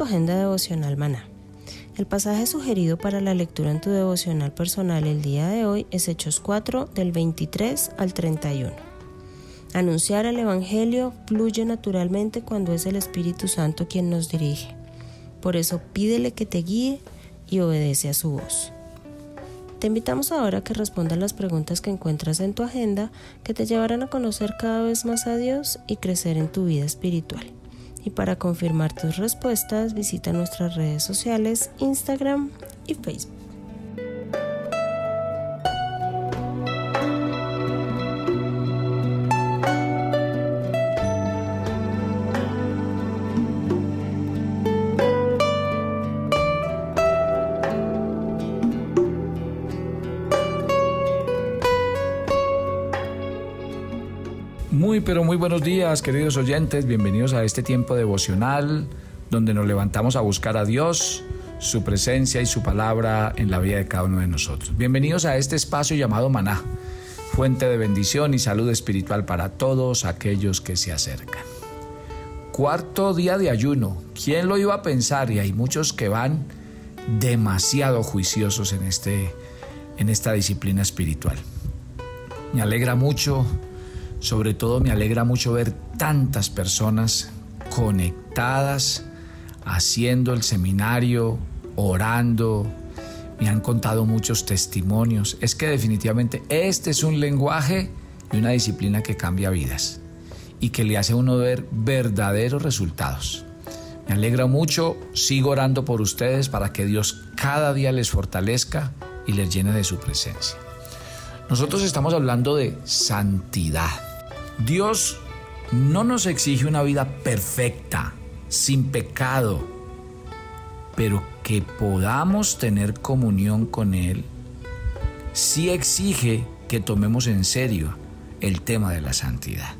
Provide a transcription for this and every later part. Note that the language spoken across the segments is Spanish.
Tu agenda devocional maná. El pasaje sugerido para la lectura en tu devocional personal el día de hoy es Hechos 4 del 23 al 31. Anunciar el Evangelio fluye naturalmente cuando es el Espíritu Santo quien nos dirige. Por eso pídele que te guíe y obedece a su voz. Te invitamos ahora a que respondas las preguntas que encuentras en tu agenda que te llevarán a conocer cada vez más a Dios y crecer en tu vida espiritual. Y para confirmar tus respuestas, visita nuestras redes sociales, Instagram y Facebook. Pero muy buenos días, queridos oyentes. Bienvenidos a este tiempo devocional donde nos levantamos a buscar a Dios, su presencia y su palabra en la vida de cada uno de nosotros. Bienvenidos a este espacio llamado Maná, fuente de bendición y salud espiritual para todos aquellos que se acercan. Cuarto día de ayuno. ¿Quién lo iba a pensar? Y hay muchos que van demasiado juiciosos en, este, en esta disciplina espiritual. Me alegra mucho sobre todo me alegra mucho ver tantas personas conectadas, haciendo el seminario, orando. Me han contado muchos testimonios. Es que definitivamente este es un lenguaje y una disciplina que cambia vidas y que le hace a uno ver verdaderos resultados. Me alegra mucho, sigo orando por ustedes para que Dios cada día les fortalezca y les llene de su presencia. Nosotros estamos hablando de santidad. Dios no nos exige una vida perfecta, sin pecado, pero que podamos tener comunión con Él, sí exige que tomemos en serio el tema de la santidad,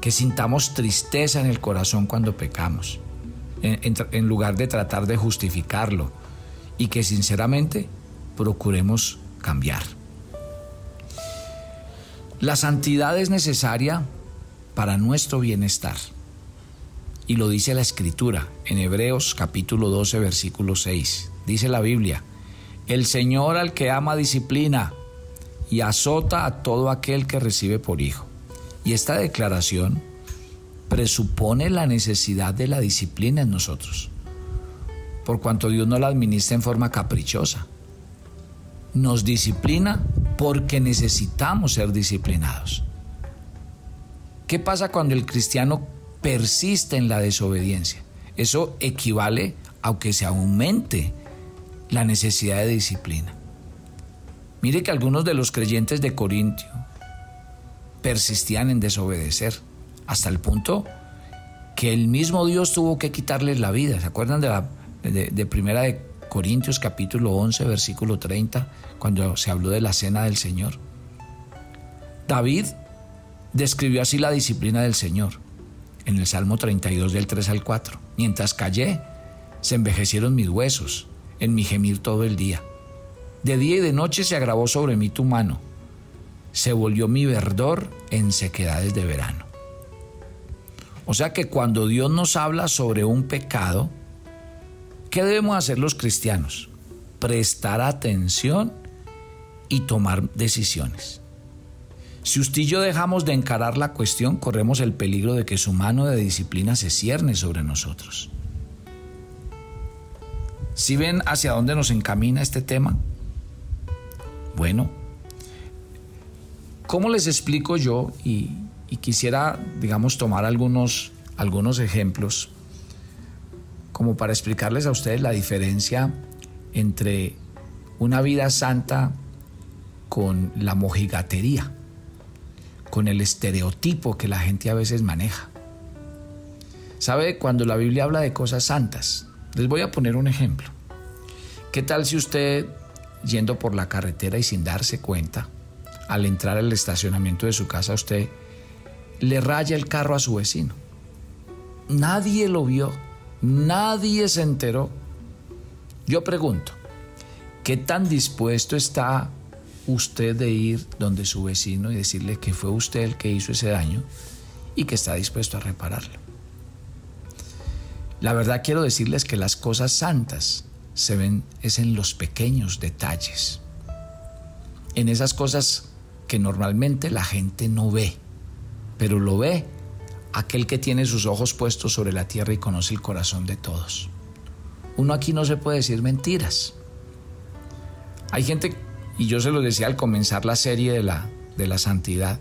que sintamos tristeza en el corazón cuando pecamos, en, en lugar de tratar de justificarlo, y que sinceramente procuremos cambiar. La santidad es necesaria para nuestro bienestar. Y lo dice la Escritura en Hebreos capítulo 12 versículo 6. Dice la Biblia, el Señor al que ama disciplina y azota a todo aquel que recibe por hijo. Y esta declaración presupone la necesidad de la disciplina en nosotros, por cuanto Dios no la administra en forma caprichosa. Nos disciplina porque necesitamos ser disciplinados. ¿Qué pasa cuando el cristiano persiste en la desobediencia? Eso equivale a que se aumente la necesidad de disciplina. Mire que algunos de los creyentes de Corintio persistían en desobedecer hasta el punto que el mismo Dios tuvo que quitarles la vida. ¿Se acuerdan de, la, de primera de Corintios capítulo 11, versículo 30, cuando se habló de la cena del Señor. David describió así la disciplina del Señor en el Salmo 32 del 3 al 4. Mientras callé, se envejecieron mis huesos en mi gemir todo el día. De día y de noche se agravó sobre mí tu mano. Se volvió mi verdor en sequedades de verano. O sea que cuando Dios nos habla sobre un pecado, ¿Qué debemos hacer los cristianos? prestar atención y tomar decisiones. Si usted y yo dejamos de encarar la cuestión, corremos el peligro de que su mano de disciplina se cierne sobre nosotros. ¿Si ven hacia dónde nos encamina este tema? Bueno, ¿cómo les explico yo? Y, quisiera, digamos, tomar algunos, algunos ejemplos como para explicarles a ustedes la diferencia entre una vida santa con la mojigatería, con el estereotipo que la gente a veces maneja. ¿Sabe? Cuando la Biblia habla de cosas santas, les voy a poner un ejemplo. ¿Qué tal si usted, yendo por la carretera y sin darse cuenta, al entrar al estacionamiento de su casa, usted le raya el carro a su vecino? Nadie lo vio, nadie se enteró. Yo pregunto, ¿qué tan dispuesto está usted de ir donde su vecino y decirle que fue usted el que hizo ese daño y que está dispuesto a repararlo. La verdad quiero decirles que las cosas santas se ven es en los pequeños detalles, en esas cosas que normalmente la gente no ve, pero lo ve aquel que tiene sus ojos puestos sobre la tierra y conoce el corazón de todos. Uno aquí no se puede decir mentiras. Hay gente y yo se lo decía al comenzar la serie de la, de la santidad,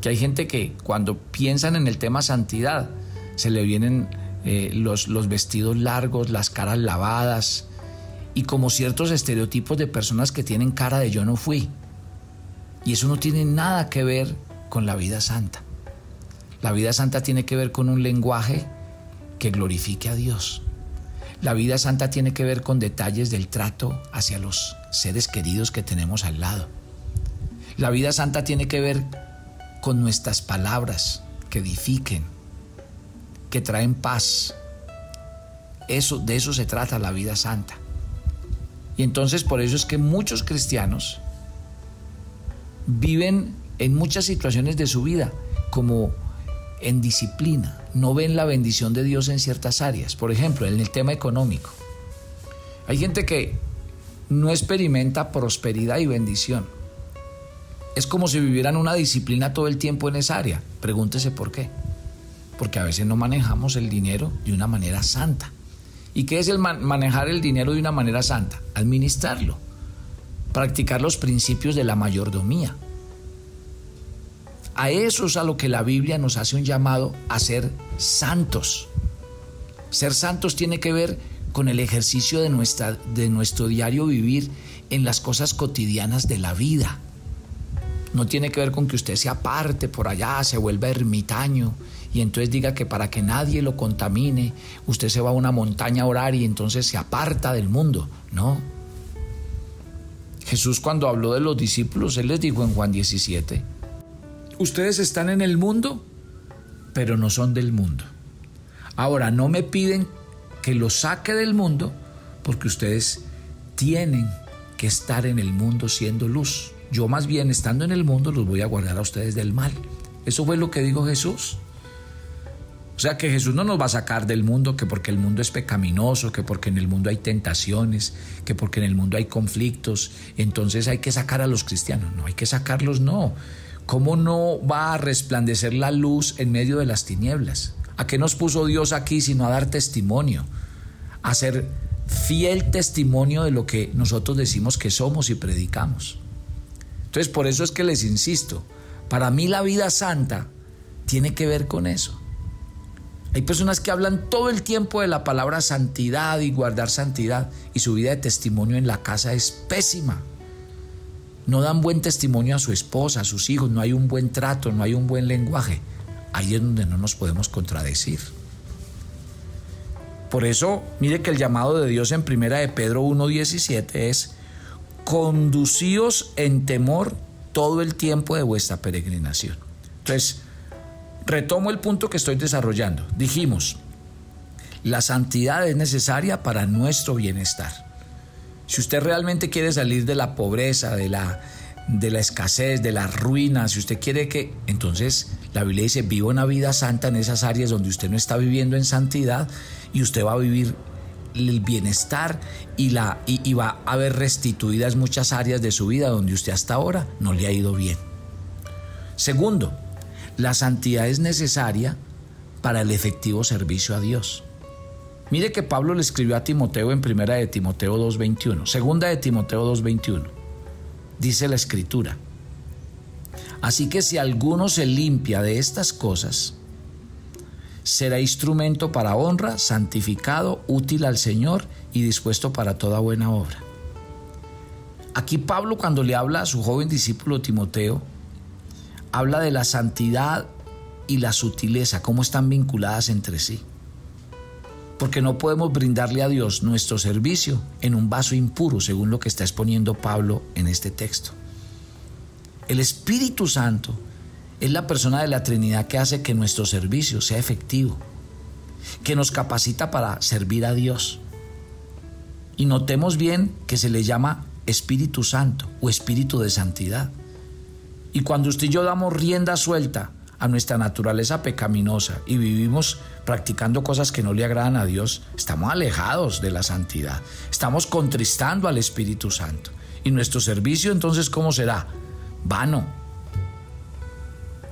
que hay gente que cuando piensan en el tema santidad, se le vienen eh, los, los vestidos largos, las caras lavadas, y como ciertos estereotipos de personas que tienen cara de yo no fui. Y eso no tiene nada que ver con la vida santa. La vida santa tiene que ver con un lenguaje que glorifique a Dios. La vida santa tiene que ver con detalles del trato hacia los seres queridos que tenemos al lado. La vida santa tiene que ver con nuestras palabras que edifiquen, que traen paz. Eso, de eso se trata la vida santa. Y entonces por eso es que muchos cristianos viven en muchas situaciones de su vida como en disciplina, no ven la bendición de Dios en ciertas áreas. Por ejemplo, en el tema económico. Hay gente que no experimenta prosperidad y bendición. Es como si vivieran una disciplina todo el tiempo en esa área. Pregúntese por qué. Porque a veces no manejamos el dinero de una manera santa. ¿Y qué es el manejar el dinero de una manera santa? Administrarlo. Practicar los principios de la mayordomía. A eso es a lo que la Biblia nos hace un llamado a ser santos. Ser santos tiene que ver con el ejercicio de, nuestra, de nuestro diario vivir en las cosas cotidianas de la vida. No tiene que ver con que usted se aparte por allá, se vuelva ermitaño y entonces diga que para que nadie lo contamine, usted se va a una montaña a orar y entonces se aparta del mundo. No. Jesús cuando habló de los discípulos, Él les dijo en Juan 17, ustedes están en el mundo, pero no son del mundo. Ahora, no me piden que los saque del mundo, porque ustedes tienen que estar en el mundo siendo luz. Yo más bien estando en el mundo los voy a guardar a ustedes del mal. Eso fue lo que dijo Jesús. O sea que Jesús no nos va a sacar del mundo que porque el mundo es pecaminoso, que porque en el mundo hay tentaciones, que porque en el mundo hay conflictos, entonces hay que sacar a los cristianos. No, hay que sacarlos, no. ¿Cómo no va a resplandecer la luz en medio de las tinieblas? ¿A qué nos puso Dios aquí sino a dar testimonio? A ser fiel testimonio de lo que nosotros decimos que somos y predicamos. Entonces, por eso es que les insisto, para mí la vida santa tiene que ver con eso. Hay personas que hablan todo el tiempo de la palabra santidad y guardar santidad y su vida de testimonio en la casa es pésima. No dan buen testimonio a su esposa, a sus hijos, no hay un buen trato, no hay un buen lenguaje ahí es donde no nos podemos contradecir. Por eso, mire que el llamado de Dios en primera de Pedro 1.17 es, conducíos en temor todo el tiempo de vuestra peregrinación. Entonces, retomo el punto que estoy desarrollando. Dijimos, la santidad es necesaria para nuestro bienestar. Si usted realmente quiere salir de la pobreza, de la, de la escasez, de la ruina, si usted quiere que, entonces la Biblia dice, viva una vida santa en esas áreas donde usted no está viviendo en santidad y usted va a vivir el bienestar y, la, y, va a haber restituidas muchas áreas de su vida donde usted hasta ahora no le ha ido bien. Segundo, la santidad es necesaria para el efectivo servicio a Dios. Mire que Pablo le escribió a Timoteo en primera de Timoteo 2.21, segunda de Timoteo 2.21. Dice la escritura, así que si alguno se limpia de estas cosas, será instrumento para honra, santificado, útil al Señor y dispuesto para toda buena obra. Aquí Pablo cuando le habla a su joven discípulo Timoteo, habla de la santidad y la sutileza, cómo están vinculadas entre sí. Porque no podemos brindarle a Dios nuestro servicio en un vaso impuro, según lo que está exponiendo Pablo en este texto. El Espíritu Santo es la persona de la Trinidad que hace que nuestro servicio sea efectivo, que nos capacita para servir a Dios. Y notemos bien que se le llama Espíritu Santo o Espíritu de Santidad. Y cuando usted y yo damos rienda suelta a nuestra naturaleza pecaminosa y vivimos practicando cosas que no le agradan a Dios, estamos alejados de la santidad. Estamos contristando al Espíritu Santo. Y nuestro servicio entonces, ¿cómo será? Vano,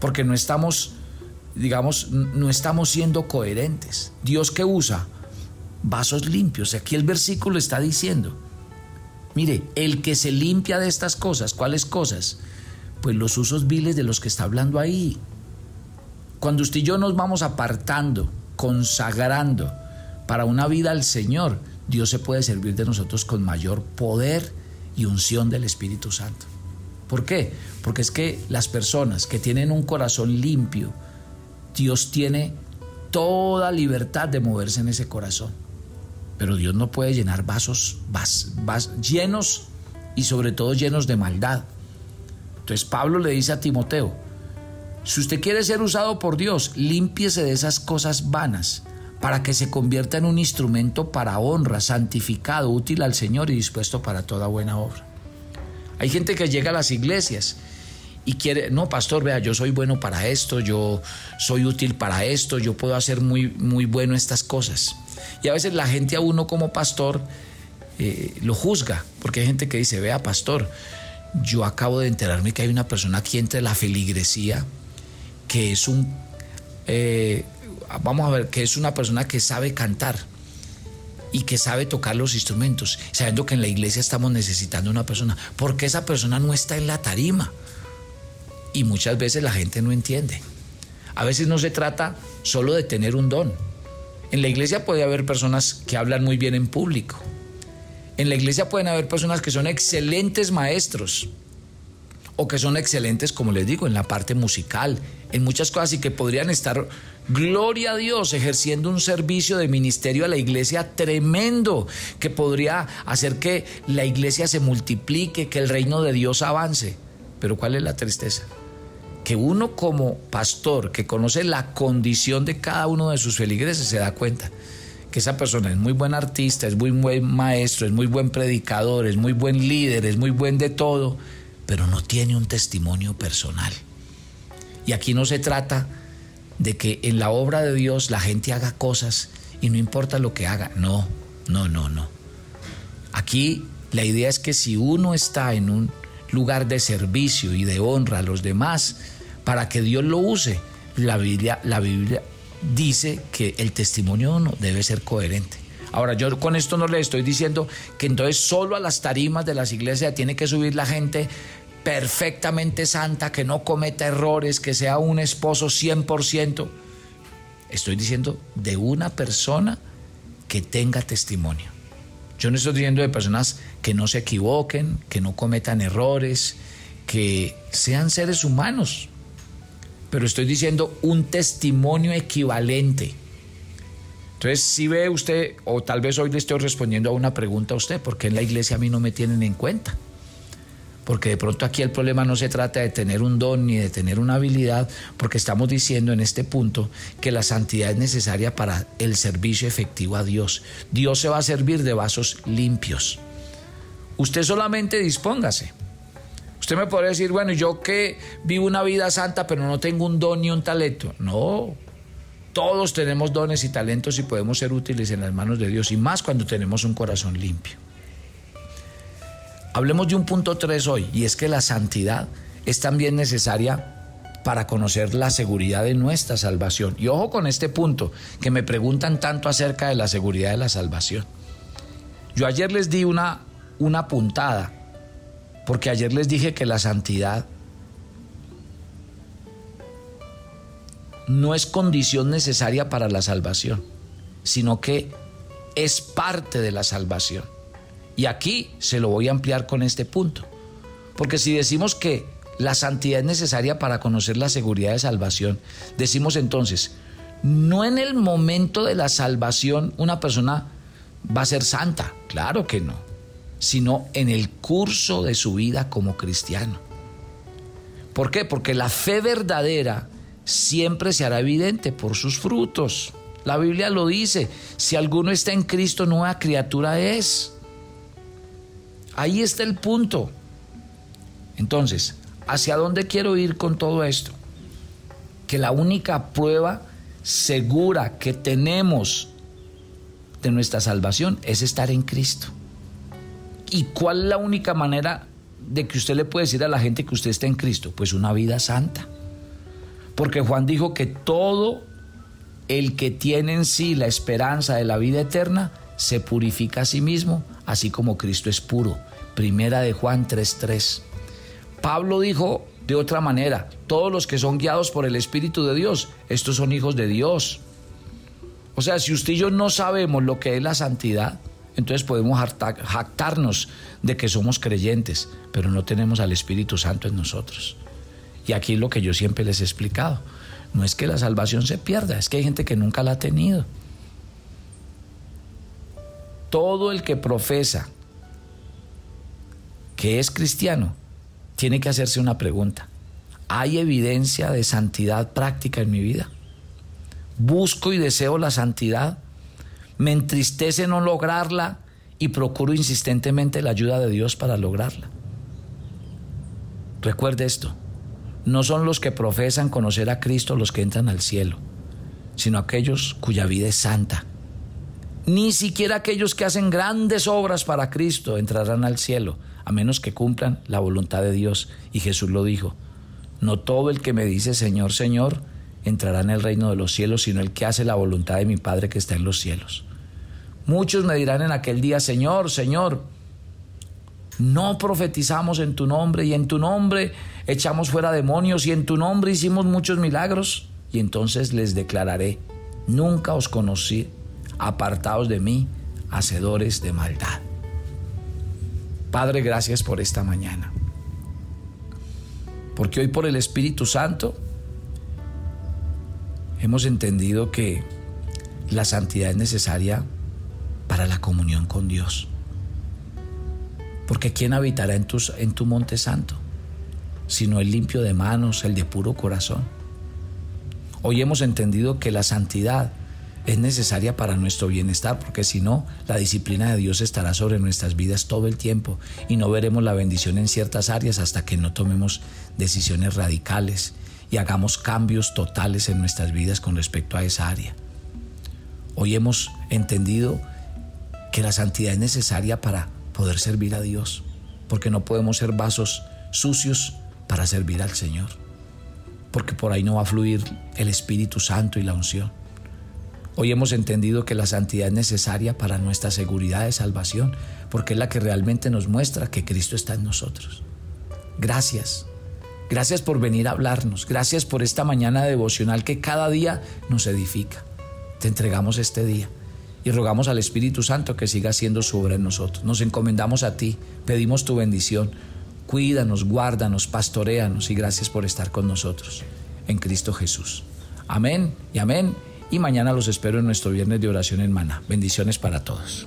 porque no estamos, digamos, no estamos siendo coherentes. Dios que usa vasos limpios. Aquí el versículo está diciendo, mire, el que se limpia de estas cosas, ¿cuáles cosas? Pues los usos viles de los que está hablando ahí. Cuando usted y yo nos vamos apartando, consagrando para una vida al Señor, Dios se puede servir de nosotros con mayor poder y unción del Espíritu Santo. ¿Por qué? Porque es que las personas que tienen un corazón limpio, Dios tiene toda libertad de moverse en ese corazón. Pero Dios no puede llenar vasos, llenos y sobre todo llenos de maldad. Entonces Pablo le dice a Timoteo, si usted quiere ser usado por Dios, límpiese de esas cosas vanas para que se convierta en un instrumento para honra, santificado, útil al Señor y dispuesto para toda buena obra. Hay gente que llega a las iglesias y quiere, no, pastor, vea, yo soy bueno para esto, yo soy útil para esto, yo puedo hacer muy, muy bueno estas cosas. Y a veces la gente a uno como pastor eh, lo juzga, porque hay gente que dice, vea, pastor, yo acabo de enterarme que hay una persona aquí entre la feligresía que es un, eh, vamos a ver, que es una persona que sabe cantar y que sabe tocar los instrumentos, sabiendo que en la iglesia estamos necesitando una persona, porque esa persona no está en la tarima. Y muchas veces la gente no entiende. A veces no se trata solo de tener un don. En la iglesia puede haber personas que hablan muy bien en público. En la iglesia pueden haber personas que son excelentes maestros o que son excelentes, como les digo, en la parte musical, en muchas cosas y que podrían estar Gloria a Dios, ejerciendo un servicio de ministerio a la iglesia tremendo que podría hacer que la iglesia se multiplique, que el reino de Dios avance. Pero ¿cuál es la tristeza? Que uno como pastor que conoce la condición de cada uno de sus feligreses se da cuenta que esa persona es muy buen artista, es muy buen maestro, es muy buen predicador, es muy buen líder, es muy buen de todo, pero no tiene un testimonio personal. Y aquí no se trata de que en la obra de Dios la gente haga cosas y no importa lo que haga. No, no, no, no. Aquí la idea es que si uno está en un lugar de servicio y de honra a los demás, para que Dios lo use, la Biblia, la Biblia dice que el testimonio uno debe ser coherente. Ahora, yo con esto no le estoy diciendo que entonces solo a las tarimas de las iglesias tiene que subir la gente perfectamente santa, que no cometa errores, que sea un esposo 100%. Estoy diciendo de una persona que tenga testimonio. Yo no estoy diciendo de personas que no se equivoquen, que no cometan errores, que sean seres humanos, pero estoy diciendo un testimonio equivalente. Entonces, si ve usted, o tal vez hoy le estoy respondiendo a una pregunta a usted, ¿por qué en la iglesia a mí no me tienen en cuenta? porque de pronto aquí el problema no se trata de tener un don ni de tener una habilidad, porque estamos diciendo en este punto que la santidad es necesaria para el servicio efectivo a Dios. Dios se va a servir de vasos limpios. Usted solamente dispóngase. Usted me podría decir, bueno, yo que vivo una vida santa, pero no tengo un don ni un talento. No, Todos tenemos dones y talentos y podemos ser útiles en las manos de Dios y más cuando tenemos un corazón limpio. Hablemos de un punto 3 hoy y es que la santidad es también necesaria para conocer la seguridad de nuestra salvación. Y ojo con este punto, que me preguntan tanto acerca de la seguridad de la salvación. Yo ayer les di una, una puntada, porque ayer les dije que la santidad no es condición necesaria para la salvación, sino que es parte de la salvación. Y aquí se lo voy a ampliar con este punto. Porque si decimos que la santidad es necesaria para conocer la seguridad de salvación, decimos entonces, no en el momento de la salvación una persona va a ser santa, claro que no, sino en el curso de su vida como cristiano. ¿Por qué? Porque la fe verdadera siempre se hará evidente por sus frutos. La Biblia lo dice, si alguno está en Cristo, nueva criatura es. Ahí está el punto. Entonces, ¿hacia dónde quiero ir con todo esto? Que la única prueba segura que tenemos de nuestra salvación es estar en Cristo. ¿Y cuál es la única manera de que usted le puede decir a la gente que usted está en Cristo? Pues una vida santa. Porque Juan dijo que todo el que tiene en sí la esperanza de la vida eterna se purifica a sí mismo, así como Cristo es puro. Primera de Juan 3:3. Pablo dijo de otra manera, todos los que son guiados por el Espíritu de Dios, estos son hijos de Dios. O sea, si usted y yo no sabemos lo que es la santidad, entonces podemos jactarnos de que somos creyentes, pero no tenemos al Espíritu Santo en nosotros. Y aquí lo que yo siempre les he explicado. No es que la salvación se pierda, es que hay gente que nunca la ha tenido. Todo el que profesa que es cristiano tiene que hacerse una pregunta. ¿Hay evidencia de santidad práctica en mi vida? ¿Busco y deseo la santidad? ¿Me entristece no lograrla y procuro insistentemente la ayuda de Dios para lograrla? Recuerde esto, no son los que profesan conocer a Cristo los que entran al cielo, sino aquellos cuya vida es santa. Ni siquiera aquellos que hacen grandes obras para Cristo entrarán al cielo, a menos que cumplan la voluntad de Dios. Y Jesús lo dijo, no todo el que me dice Señor, Señor, entrará en el reino de los cielos, sino el que hace la voluntad de mi Padre que está en los cielos. Muchos me dirán en aquel día, Señor, Señor, no profetizamos en tu nombre y en tu nombre echamos fuera demonios y en tu nombre hicimos muchos milagros. Y entonces les declararé, nunca os conocí, apartados de mí, hacedores de maldad. Padre, gracias por esta mañana. Porque hoy por el Espíritu Santo hemos entendido que la santidad es necesaria para la comunión con Dios. Porque ¿quién habitará en, en tu monte santo? Sino el limpio de manos, el de puro corazón. Hoy hemos entendido que la santidad es necesaria para nuestro bienestar, porque si no, la disciplina de Dios estará sobre nuestras vidas todo el tiempo y no veremos la bendición en ciertas áreas hasta que no tomemos decisiones radicales y hagamos cambios totales en nuestras vidas con respecto a esa área. Hoy hemos entendido que la santidad es necesaria para poder servir a Dios, porque no podemos ser vasos sucios para servir al Señor, porque por ahí no va a fluir el Espíritu Santo y la unción. Hoy hemos entendido que la santidad es necesaria para nuestra seguridad de salvación, porque es la que realmente nos muestra que Cristo está en nosotros. Gracias. Gracias por venir a hablarnos. Gracias por esta mañana devocional que cada día nos edifica. Te entregamos este día y rogamos al Espíritu Santo que siga haciendo su obra en nosotros. Nos encomendamos a ti, pedimos tu bendición. Cuídanos, guárdanos, pastoreanos y gracias por estar con nosotros. En Cristo Jesús. Amén y amén. Y mañana los espero en nuestro viernes de oración en Mana. Bendiciones para todos.